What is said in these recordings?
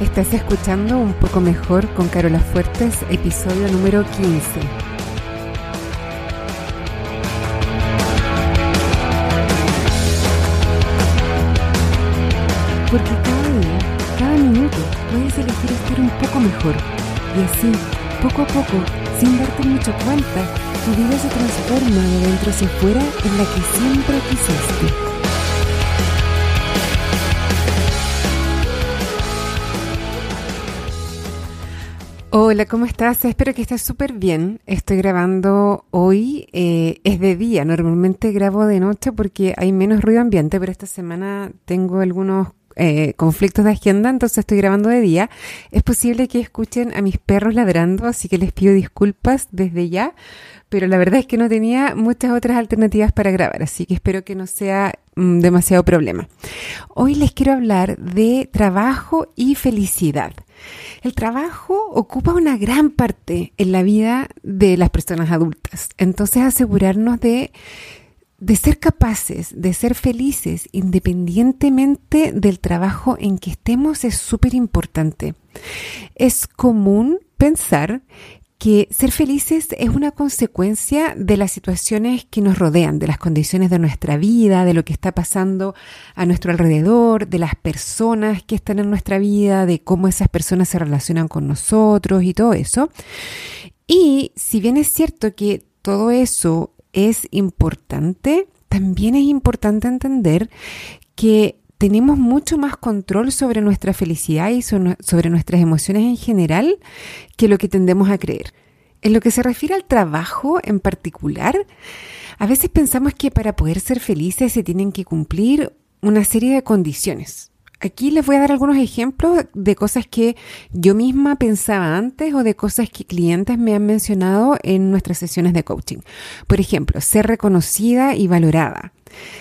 Estás escuchando Un poco mejor con Carola Fuertes, episodio número 15. Porque cada día, cada minuto, puedes elegir estar un poco mejor. Y así, poco a poco, sin darte mucho cuenta, tu vida se transforma de dentro hacia afuera en la que siempre quisiste. Hola, ¿cómo estás? Espero que estés súper bien. Estoy grabando hoy, eh, es de día, normalmente grabo de noche porque hay menos ruido ambiente, pero esta semana tengo algunos eh, conflictos de agenda, entonces estoy grabando de día. Es posible que escuchen a mis perros ladrando, así que les pido disculpas desde ya, pero la verdad es que no tenía muchas otras alternativas para grabar, así que espero que no sea demasiado problema. Hoy les quiero hablar de trabajo y felicidad. El trabajo ocupa una gran parte en la vida de las personas adultas. Entonces asegurarnos de, de ser capaces, de ser felices independientemente del trabajo en que estemos es súper importante. Es común pensar que ser felices es una consecuencia de las situaciones que nos rodean, de las condiciones de nuestra vida, de lo que está pasando a nuestro alrededor, de las personas que están en nuestra vida, de cómo esas personas se relacionan con nosotros y todo eso. Y si bien es cierto que todo eso es importante, también es importante entender que tenemos mucho más control sobre nuestra felicidad y sobre nuestras emociones en general que lo que tendemos a creer. En lo que se refiere al trabajo en particular, a veces pensamos que para poder ser felices se tienen que cumplir una serie de condiciones. Aquí les voy a dar algunos ejemplos de cosas que yo misma pensaba antes o de cosas que clientes me han mencionado en nuestras sesiones de coaching. Por ejemplo, ser reconocida y valorada,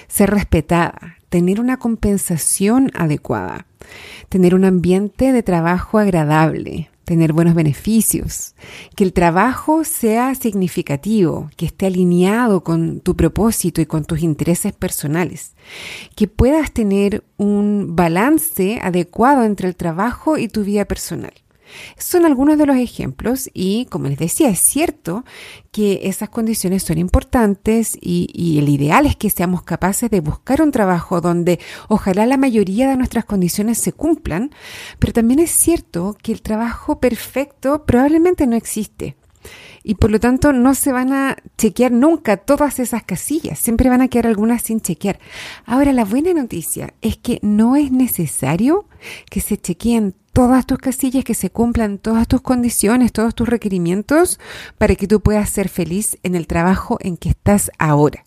ser respetada, tener una compensación adecuada, tener un ambiente de trabajo agradable, tener buenos beneficios, que el trabajo sea significativo, que esté alineado con tu propósito y con tus intereses personales, que puedas tener un balance adecuado entre el trabajo y tu vida personal. Son algunos de los ejemplos y, como les decía, es cierto que esas condiciones son importantes y, el ideal es que seamos capaces de buscar un trabajo donde ojalá la mayoría de nuestras condiciones se cumplan, pero también es cierto que el trabajo perfecto probablemente no existe y por lo tanto no se van a chequear nunca todas esas casillas, siempre van a quedar algunas sin chequear. Ahora, la buena noticia es que no es necesario que se chequeen todas tus casillas, que se cumplan todas tus condiciones, todos tus requerimientos para que tú puedas ser feliz en el trabajo en que estás ahora.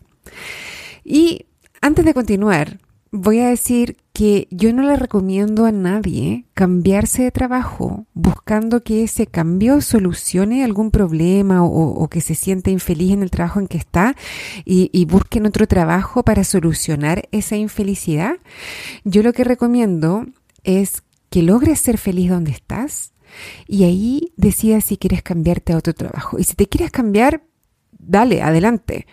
Y antes de continuar, voy a decir que yo no le recomiendo a nadie cambiarse de trabajo buscando que ese cambio solucione algún problema o, que se sienta infeliz en el trabajo en que está y, y busquen otro trabajo para solucionar esa infelicidad. Yo lo que recomiendo es que logres ser feliz donde estás y ahí decidas si quieres cambiarte a otro trabajo. Y si te quieres cambiar, dale, adelante.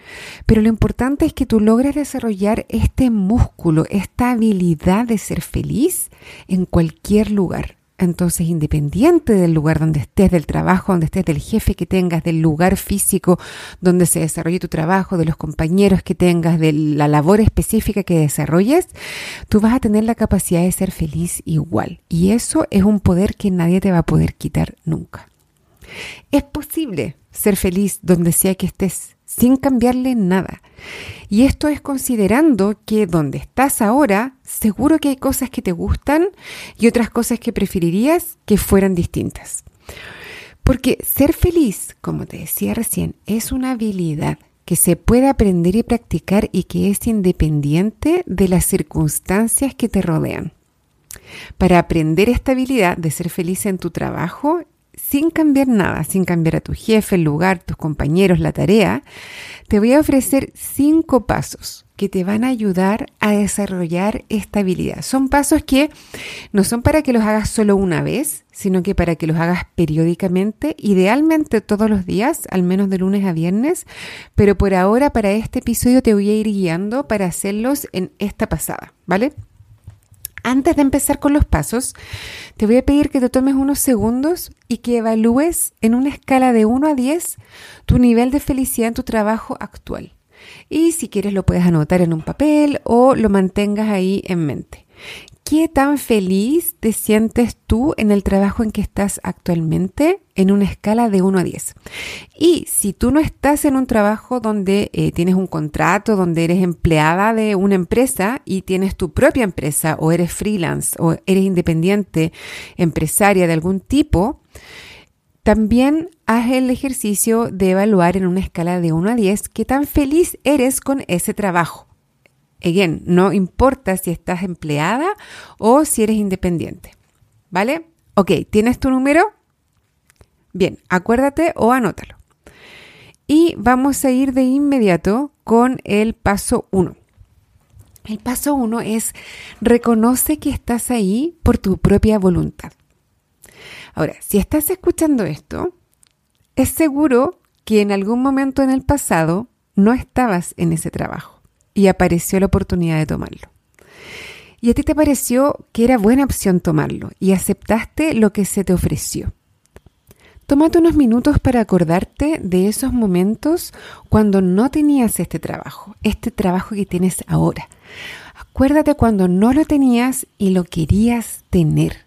Pero lo importante es que tú logres desarrollar este músculo, esta habilidad de ser feliz en cualquier lugar. Entonces, independiente del lugar donde estés, del trabajo donde estés, del jefe que tengas, del lugar físico donde se desarrolle tu trabajo, de los compañeros que tengas, de la labor específica que desarrolles, tú vas a tener la capacidad de ser feliz igual. Y eso es un poder que nadie te va a poder quitar nunca. Es posible ser feliz donde sea que estés, sin cambiarle nada. Y esto es considerando que donde estás ahora, seguro que hay cosas que te gustan y otras cosas que preferirías que fueran distintas. Porque ser feliz, como te decía recién, es una habilidad que se puede aprender y practicar y que es independiente de las circunstancias que te rodean. Para aprender esta habilidad de ser feliz en tu trabajo sin cambiar nada, sin cambiar a tu jefe, el lugar, tus compañeros, la tarea, te voy a ofrecer cinco pasos que te van a ayudar a desarrollar esta habilidad. Son pasos que no son para que los hagas solo una vez, sino que para que los hagas periódicamente, idealmente todos los días, al menos de lunes a viernes, pero por ahora para este episodio te voy a ir guiando para hacerlos en esta pasada, ¿vale? Antes de empezar con los pasos, te voy a pedir que te tomes unos segundos y que evalúes en una escala de 1 a 10 tu nivel de felicidad en tu trabajo actual. Y si quieres lo puedes anotar en un papel o lo mantengas ahí en mente. ¿Qué tan feliz te sientes tú en el trabajo en que estás actualmente en una escala de 1 a 10? Y si tú no estás en un trabajo donde eh, tienes un contrato, donde eres empleada de una empresa y tienes tu propia empresa o eres freelance o eres independiente, empresaria de algún tipo, también haz el ejercicio de evaluar en una escala de 1 a 10 qué tan feliz eres con ese trabajo. Again, no importa si estás empleada o si eres independiente. ¿Vale? Ok, ¿tienes tu número? Bien, acuérdate o anótalo. Y vamos a ir de inmediato con el paso 1. El paso 1 es reconoce que estás ahí por tu propia voluntad. Ahora, si estás escuchando esto, es seguro que en algún momento en el pasado no estabas en ese trabajo y apareció la oportunidad de tomarlo. Y a ti te pareció que era buena opción tomarlo y aceptaste lo que se te ofreció. Tómate unos minutos para acordarte de esos momentos cuando no tenías este trabajo, este trabajo que tienes ahora. Acuérdate cuando no lo tenías y lo querías tener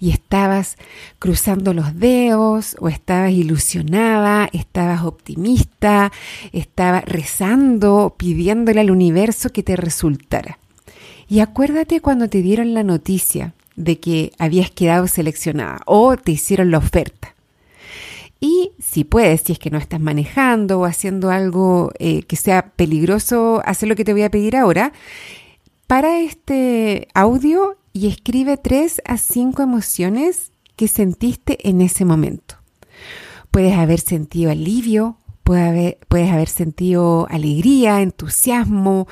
y estabas cruzando los dedos o estabas ilusionada, estabas optimista, estabas rezando, pidiéndole al universo que te resultara. Y acuérdate cuando te dieron la noticia de que habías quedado seleccionada o te hicieron la oferta. Y si puedes, si es que no estás manejando o haciendo algo eh, que sea peligroso, hacer lo que te voy a pedir ahora, para este audio y escribe tres a cinco emociones que sentiste en ese momento. Puedes haber sentido alivio, puedes haber, sentido alegría, entusiasmo,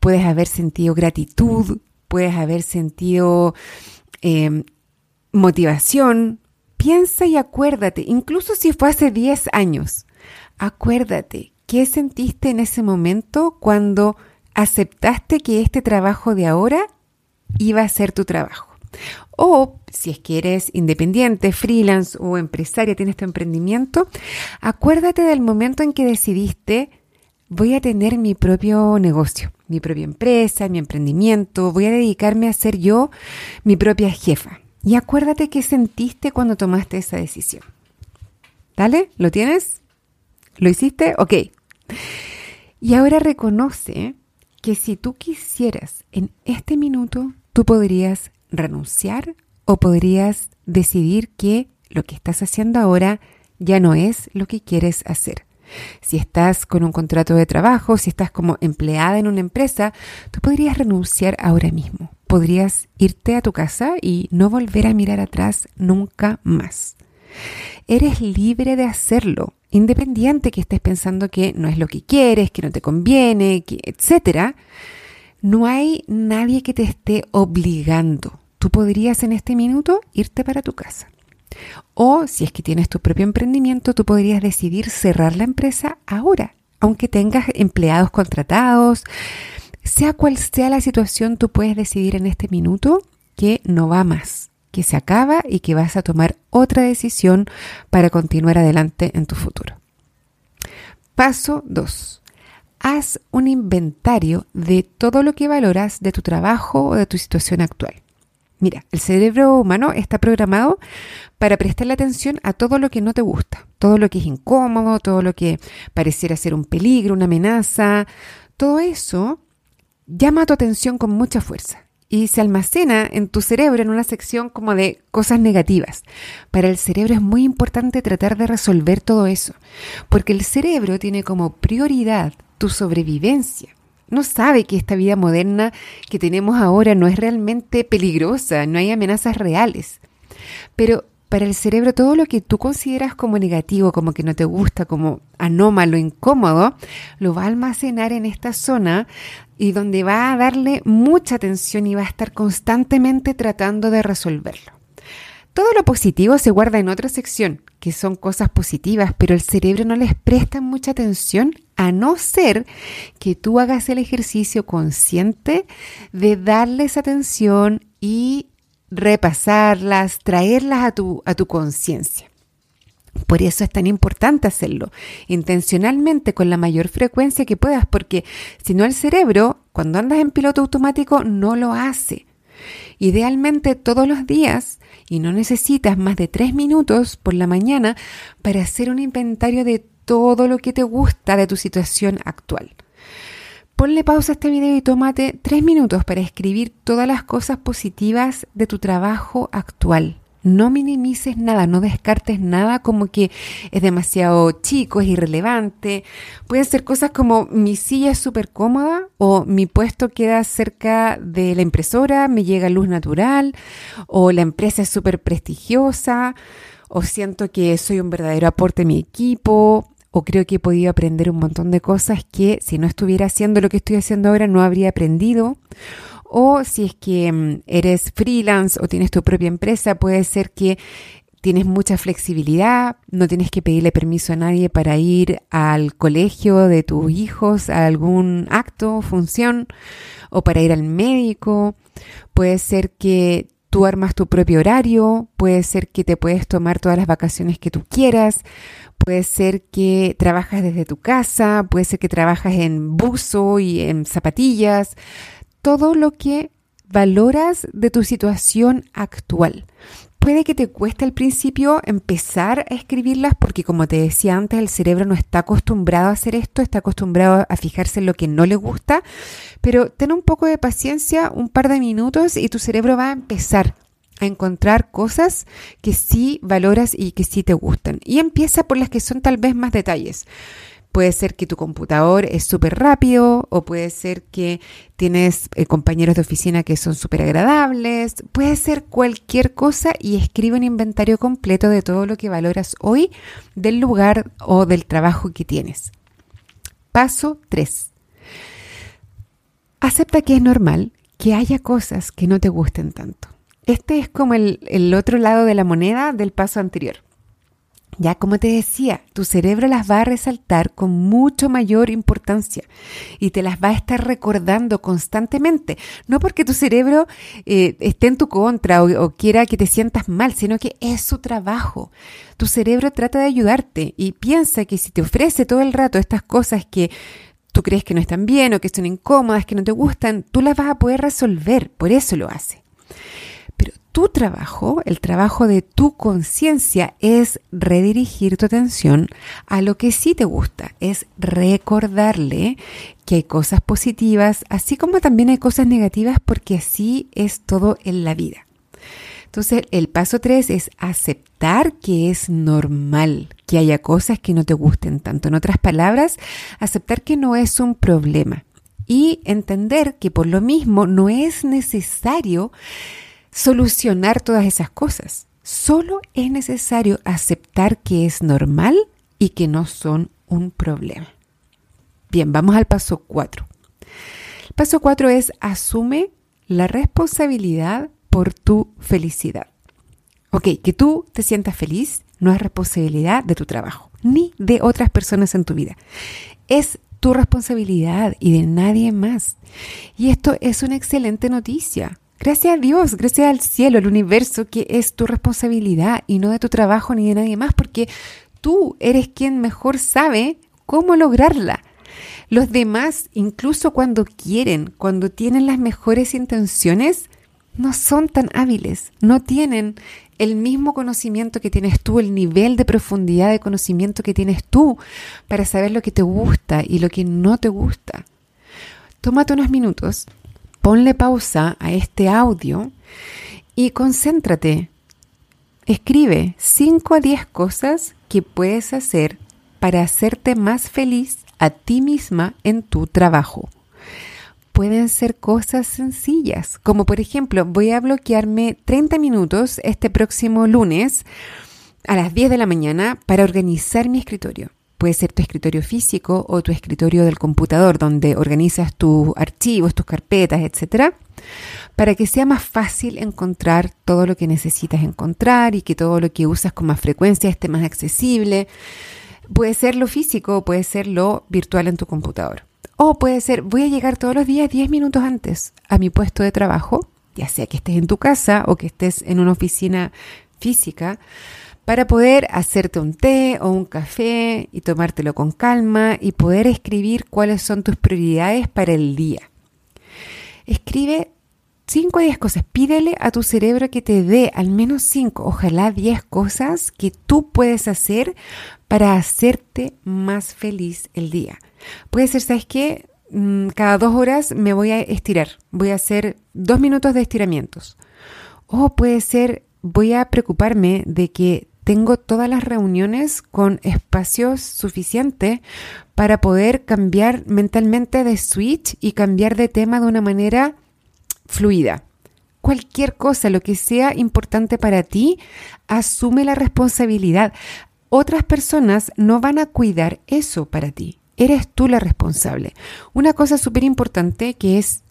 puedes haber sentido gratitud, puedes haber sentido em, motivación. Piensa y acuérdate, incluso si fue hace 10 años, acuérdate qué sentiste en ese momento cuando aceptaste que este trabajo de ahora iba a ser tu trabajo. O si es que eres independiente, freelance o empresaria, tienes tu emprendimiento, acuérdate del momento en que decidiste voy a tener mi propio negocio, mi propia empresa, mi emprendimiento, voy a dedicarme a ser yo mi propia jefa. Y acuérdate qué sentiste cuando tomaste esa decisión. ¿Dale? ¿Lo tienes? ¿Lo hiciste? Ok. Y ahora reconoce que si tú quisieras en este minuto Tú podrías renunciar o podrías decidir que lo que estás haciendo ahora ya no es lo que quieres hacer. Si estás con un contrato de trabajo, si estás como empleada en una empresa, tú podrías renunciar ahora mismo. Podrías irte a tu casa y no volver a mirar atrás nunca más. Eres libre de hacerlo, independiente que estés pensando que no es lo que quieres, que no te conviene, que etcétera. No hay nadie que te esté obligando. Tú podrías en este minuto irte para tu casa. O si es que tienes tu propio emprendimiento, tú podrías decidir cerrar la empresa ahora, aunque tengas empleados contratados. Sea cual sea la situación, tú puedes decidir en este minuto que no va más, que se acaba y que vas a tomar otra decisión para continuar adelante en tu futuro. Paso 2 haz un inventario de todo lo que valoras de tu trabajo o de tu situación actual. Mira, el cerebro humano está programado para prestarle atención a todo lo que no te gusta, todo lo que es incómodo, todo lo que pareciera ser un peligro, una amenaza, todo eso llama tu atención con mucha fuerza y se almacena en tu cerebro en una sección como de cosas negativas. Para el cerebro es muy importante tratar de resolver todo eso, porque el cerebro tiene como prioridad tu sobrevivencia. No sabe que esta vida moderna que tenemos ahora no es realmente peligrosa, no hay amenazas reales. Pero para el cerebro todo lo que tú consideras como negativo, como que no te gusta, como anómalo, incómodo, lo va a almacenar en esta zona y donde va a darle mucha atención y va a estar constantemente tratando de resolverlo. Todo lo positivo se guarda en otra sección, que son cosas positivas, pero el cerebro no les presta mucha atención a no ser que tú hagas el ejercicio consciente de darles atención y repasarlas, traerlas a tu, a tu conciencia. Por eso es tan importante hacerlo intencionalmente con la mayor frecuencia que puedas, porque si no el cerebro, cuando andas en piloto automático, no lo hace. Idealmente todos los días y no necesitas más de tres minutos por la mañana para hacer un inventario de todo lo que te gusta de tu situación actual. Ponle pausa a este video y tómate tres minutos para escribir todas las cosas positivas de tu trabajo actual. No minimices nada, no descartes nada como que es demasiado chico, es irrelevante. Pueden ser cosas como mi silla es súper cómoda o mi puesto queda cerca de la impresora, me llega luz natural o la empresa es súper prestigiosa o siento que soy un verdadero aporte a mi equipo o creo que he podido aprender un montón de cosas que si no estuviera haciendo lo que estoy haciendo ahora no habría aprendido o si es que mm, eres freelance o tienes tu propia empresa, puede ser que tienes mucha flexibilidad, no tienes que pedirle permiso a nadie para ir al colegio de tus hijos, a algún acto, función, o para ir al médico. Puede ser que tú armas tu propio horario, puede ser que te puedes tomar todas las vacaciones que tú quieras, puede ser que trabajas desde tu casa, puede ser que trabajas en buzo y en zapatillas, todo lo que valoras de tu situación actual. Puede que te cueste al principio empezar a escribirlas porque como te decía antes, el cerebro no está acostumbrado a hacer esto, está acostumbrado a fijarse en lo que no le gusta, pero ten un poco de paciencia, un par de minutos y tu cerebro va a empezar a encontrar cosas que sí valoras y que sí te gustan. Y empieza por las que son tal vez más detalles. Puede ser que tu computador es súper rápido o puede ser que tienes eh, compañeros de oficina que son súper agradables. Puede ser cualquier cosa y escribe un inventario completo de todo lo que valoras hoy del lugar o del trabajo que tienes. Paso 3. Acepta que es normal que haya cosas que no te gusten tanto. Este es como el, el otro lado de la moneda del paso anterior. Ya como te decía, tu cerebro las va a resaltar con mucho mayor importancia y te las va a estar recordando constantemente. No porque tu cerebro eh, esté en tu contra o, quiera que te sientas mal, sino que es su trabajo. Tu cerebro trata de ayudarte y piensa que si te ofrece todo el rato estas cosas que tú crees que no están bien o que son incómodas, que no te gustan, tú las vas a poder resolver. Por eso lo hace tu trabajo, el trabajo de tu conciencia es redirigir tu atención a lo que sí te gusta, es recordarle que hay cosas positivas, así como también hay cosas negativas, porque así es todo en la vida. Entonces, el paso tres es aceptar que es normal que haya cosas que no te gusten tanto. En otras palabras, aceptar que no es un problema y entender que por lo mismo no es necesario solucionar todas esas cosas. Solo es necesario aceptar que es normal y que no son un problema. Bien, vamos al paso 4. El paso 4 es asume la responsabilidad por tu felicidad. Ok, que tú te sientas feliz no es responsabilidad de tu trabajo, ni de otras personas en tu vida. Es tu responsabilidad y de nadie más. Y esto es una excelente noticia, Gracias a Dios, gracias al cielo, al universo, que es tu responsabilidad y no de tu trabajo ni de nadie más, porque tú eres quien mejor sabe cómo lograrla. Los demás, incluso cuando quieren, cuando tienen las mejores intenciones, no son tan hábiles, no tienen el mismo conocimiento que tienes tú, el nivel de profundidad de conocimiento que tienes tú para saber lo que te gusta y lo que no te gusta. Tómate unos minutos ponle pausa a este audio y concéntrate. Escribe 5 a 10 cosas que puedes hacer para hacerte más feliz a ti misma en tu trabajo. Pueden ser cosas sencillas, como por ejemplo, voy a bloquearme 30 minutos este próximo lunes a las 10 de la mañana para organizar mi escritorio. Puede ser tu escritorio físico o tu escritorio del computador, donde organizas tus archivos, tus carpetas, etc. para que sea más fácil encontrar todo lo que necesitas encontrar y que todo lo que usas con más frecuencia esté más accesible. Puede ser lo físico, puede ser lo virtual en tu computador. O puede ser, voy a llegar todos los días 10 minutos antes a mi puesto de trabajo, ya sea que estés en tu casa o que estés en una oficina física, para poder hacerte un té o un café y tomártelo con calma y poder escribir cuáles son tus prioridades para el día. Escribe 5 o 10 cosas. Pídele a tu cerebro que te dé al menos 5, ojalá 10 cosas que tú puedes hacer para hacerte más feliz el día. Puede ser, ¿sabes qué? Mm, cada dos horas me voy a estirar. Voy a hacer dos minutos de estiramientos. O puede ser, voy a preocuparme de que tengo todas las reuniones con espacios suficientes para poder cambiar mentalmente de switch y cambiar de tema de una manera fluida. Cualquier cosa, lo que sea importante para ti, asume la responsabilidad. Otras personas no van a cuidar eso para ti. Eres tú la responsable. Una cosa súper importante que es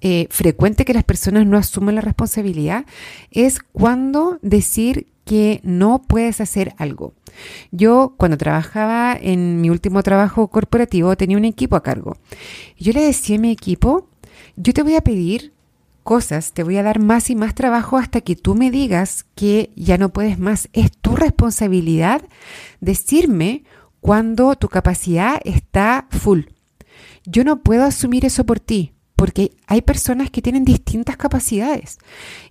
eh, frecuente que las personas no asuman la responsabilidad es cuando decir que no puedes hacer algo. Yo cuando trabajaba en mi último trabajo corporativo tenía un equipo a cargo. Yo le decía a mi equipo, yo te voy a pedir cosas, te voy a dar más y más trabajo hasta que tú me digas que ya no puedes más. Es tu responsabilidad decirme cuando tu capacidad está full. Yo no puedo asumir eso por ti porque hay personas que tienen distintas capacidades.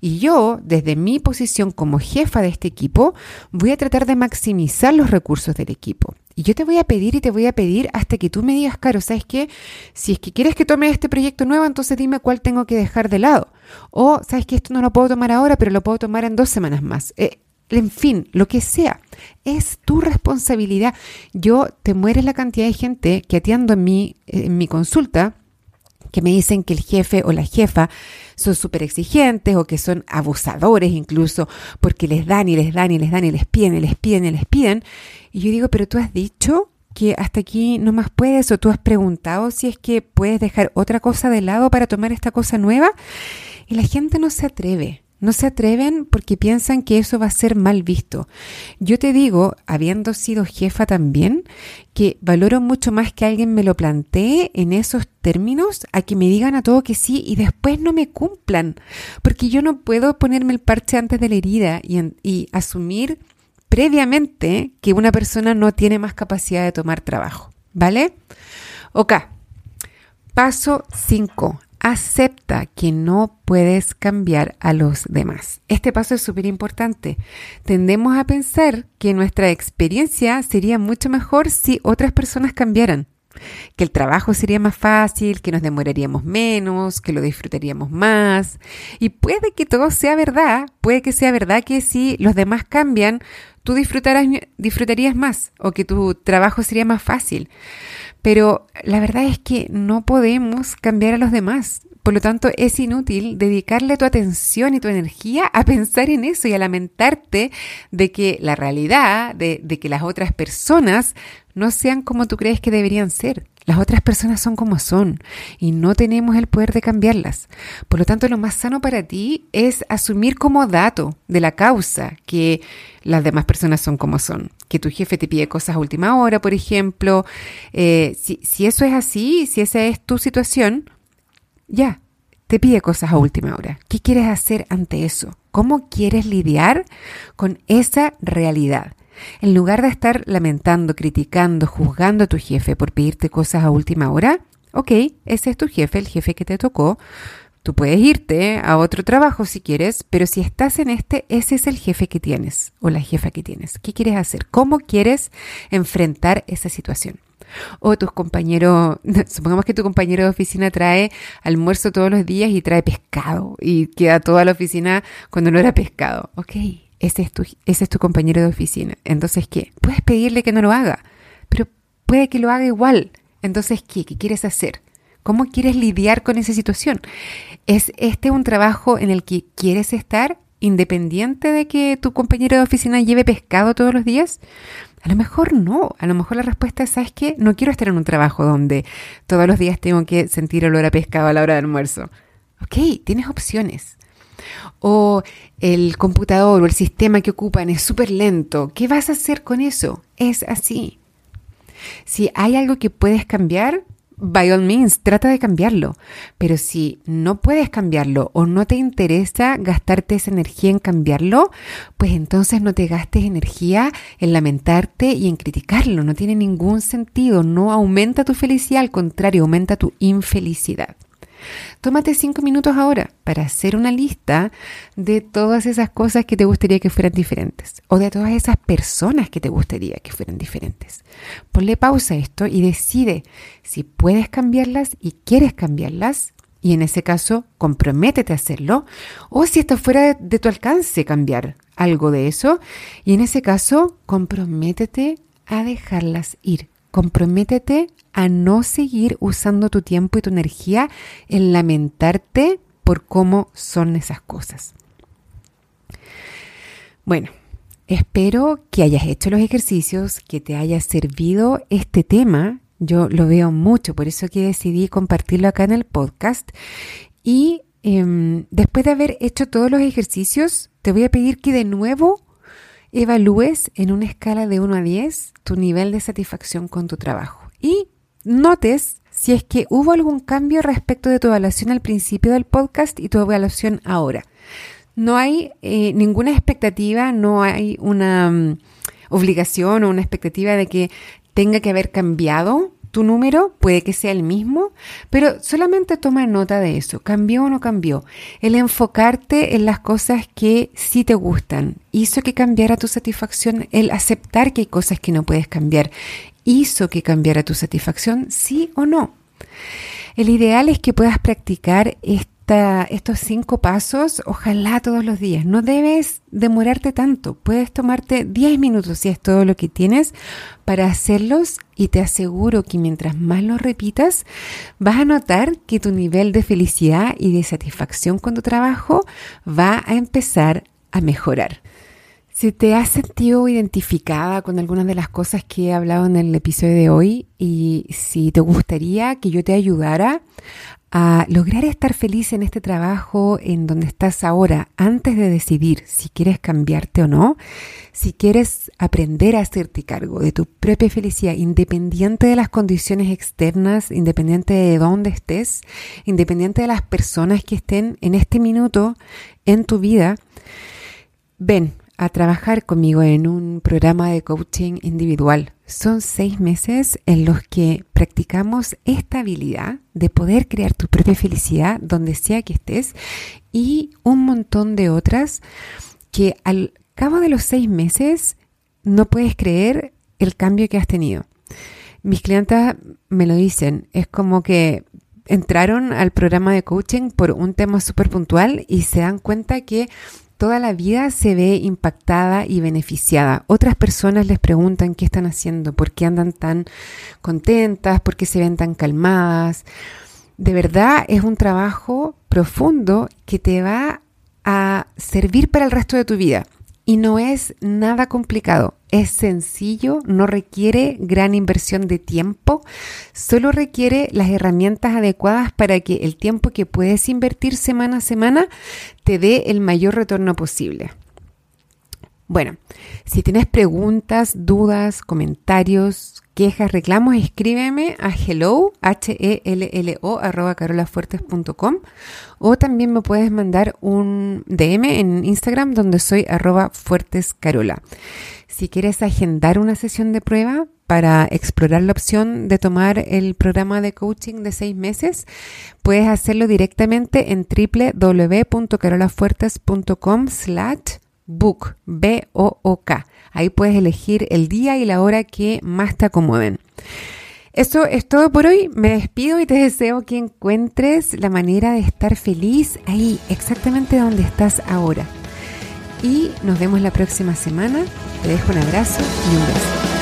Y yo, desde mi posición como jefa de este equipo, voy a tratar de maximizar los recursos del equipo. Y yo te voy a pedir y te voy a pedir hasta que tú me digas, Caro, ¿sabes qué? Si es que quieres que tome este proyecto nuevo, entonces dime cuál tengo que dejar de lado. O, ¿sabes que Esto no lo puedo tomar ahora, pero lo puedo tomar en dos semanas más. Eh, en fin, lo que sea, es tu responsabilidad. Yo te mueres la cantidad de gente que atiendo en mi, en mi consulta que me dicen que el jefe o la jefa son súper exigentes o que son abusadores incluso porque les dan y les dan y les dan y les piden y les piden y les piden. Y yo digo, pero tú has dicho que hasta aquí no más puedes o tú has preguntado si es que puedes dejar otra cosa de lado para tomar esta cosa nueva. Y la gente no se atreve. No se atreven porque piensan que eso va a ser mal visto. Yo te digo, habiendo sido jefa también, que valoro mucho más que alguien me lo plantee en esos términos a que me digan a todo que sí y después no me cumplan. Porque yo no puedo ponerme el parche antes de la herida y, asumir previamente que una persona no tiene más capacidad de tomar trabajo. ¿Vale? Ok. Paso 5 acepta que no puedes cambiar a los demás. Este paso es súper importante. Tendemos a pensar que nuestra experiencia sería mucho mejor si otras personas cambiaran, que el trabajo sería más fácil, que nos demoraríamos menos, que lo disfrutaríamos más. Y puede que todo sea verdad, puede que sea verdad que si los demás cambian, tú disfrutarás, disfrutarías más o que tu trabajo sería más fácil. Pero la verdad es que no podemos cambiar a los demás. Por lo tanto, es inútil dedicarle tu atención y tu energía a pensar en eso y a lamentarte de que la realidad, de, de que las otras personas no sean como tú crees que deberían ser. Las otras personas son como son y no tenemos el poder de cambiarlas. Por lo tanto, lo más sano para ti es asumir como dato de la causa que las demás personas son como son. Que tu jefe te pide cosas a última hora, por ejemplo. Eh, si, si eso es así, si esa es tu situación, ya, te pide cosas a última hora. ¿Qué quieres hacer ante eso? ¿Cómo quieres lidiar con esa realidad? En lugar de estar lamentando, criticando, juzgando a tu jefe por pedirte cosas a última hora, ok, ese es tu jefe, el jefe que te tocó. Tú puedes irte a otro trabajo si quieres, pero si estás en este, ese es el jefe que tienes o la jefa que tienes. ¿Qué quieres hacer? ¿Cómo quieres enfrentar esa situación? O tus compañeros, supongamos que tu compañero de oficina trae almuerzo todos los días y trae pescado y queda toda la oficina cuando no era pescado. Ok, ese es tu, ese es tu compañero de oficina. Entonces, ¿qué? Puedes pedirle que no lo haga, pero puede que lo haga igual. Entonces, ¿qué? ¿Qué quieres hacer? ¿Cómo quieres lidiar con esa situación? ¿Es este un trabajo en el que quieres estar independiente de que tu compañero de oficina lleve pescado todos los días? A lo mejor no, a lo mejor la respuesta es, ¿sabes qué? No quiero estar en un trabajo donde todos los días tengo que sentir olor a pescado a la hora de almuerzo. Ok, tienes opciones. O el computador o el sistema que ocupan es súper lento. ¿Qué vas a hacer con eso? Es así. Si hay algo que puedes cambiar, by all means, trata de cambiarlo. Pero si no puedes cambiarlo o no te interesa gastarte esa energía en cambiarlo, pues entonces no te gastes energía en lamentarte y en criticarlo. No tiene ningún sentido. No aumenta tu felicidad, al contrario, aumenta tu infelicidad. Tómate cinco minutos ahora para hacer una lista de todas esas cosas que te gustaría que fueran diferentes o de todas esas personas que te gustaría que fueran diferentes. Ponle pausa a esto y decide si puedes cambiarlas y quieres cambiarlas y en ese caso comprométete a hacerlo o si está fuera de, de tu alcance cambiar algo de eso y en ese caso comprométete a dejarlas ir. Comprométete a no seguir usando tu tiempo y tu energía en lamentarte por cómo son esas cosas. Bueno, espero que hayas hecho los ejercicios, que te haya servido este tema. Yo lo veo mucho, por eso que decidí compartirlo acá en el podcast. Y em, después de haber hecho todos los ejercicios, te voy a pedir que de nuevo evalúes en una escala de 1 a 10 tu nivel de satisfacción con tu trabajo. Y notes si es que hubo algún cambio respecto de tu evaluación al principio del podcast y tu evaluación ahora. No hay eh, ninguna expectativa, no hay una mm, obligación o una expectativa de que tenga que haber cambiado tu número, puede que sea el mismo, pero solamente toma nota de eso, cambió o no cambió. El enfocarte en las cosas que sí te gustan hizo que cambiara tu satisfacción, el aceptar que hay cosas que no puedes cambiar hizo que cambiara tu satisfacción, sí o no. El ideal es que puedas practicar estos cinco pasos, ojalá todos los días. No debes demorarte tanto. Puedes tomarte 10 minutos si es todo lo que tienes para hacerlos y te aseguro que mientras más los repitas, vas a notar que tu nivel de felicidad y de satisfacción con tu trabajo va a empezar a mejorar. Si te has sentido identificada con algunas de las cosas que he hablado en el episodio de hoy y si te gustaría que yo te ayudara a lograr estar feliz en este trabajo en donde estás ahora, antes de decidir si quieres cambiarte o no, si quieres aprender a hacerte cargo de tu propia felicidad, independiente de las condiciones externas, independiente de dónde estés, independiente de las personas que estén en este minuto en tu vida, ven, a trabajar conmigo en un programa de coaching individual. Son seis meses en los que practicamos esta habilidad de poder crear tu propia felicidad donde sea que estés y un montón de otras que al cabo de los seis meses no puedes creer el cambio que has tenido. Mis clientas me lo dicen, es como que entraron al programa de coaching por un tema súper puntual y se dan cuenta que toda la vida se ve impactada y beneficiada. Otras personas les preguntan qué están haciendo, por qué andan tan contentas, por qué se ven tan calmadas. De verdad es un trabajo profundo que te va a servir para el resto de tu vida. Y no es nada complicado, es sencillo, no requiere gran inversión de tiempo, solo requiere las herramientas adecuadas para que el tiempo que puedes invertir semana a semana te dé el mayor retorno posible. Bueno, si tienes preguntas, dudas, comentarios, quejas, reclamos, escríbeme a hello, H-E-L-L-O, arroba carolafuertes.com o también me puedes mandar un DM en Instagram donde soy arroba fuertescarola. Si quieres agendar una sesión de prueba para explorar la opción de tomar el programa de coaching de seis meses, puedes hacerlo directamente en www.carolafuertes.com slash book, B-O-O-K. Ahí puedes elegir el día y la hora que más te acomoden. Eso es todo por hoy. Me despido y te deseo que encuentres la manera de estar feliz ahí, exactamente donde estás ahora. Y nos vemos la próxima semana. Te dejo un abrazo y un beso.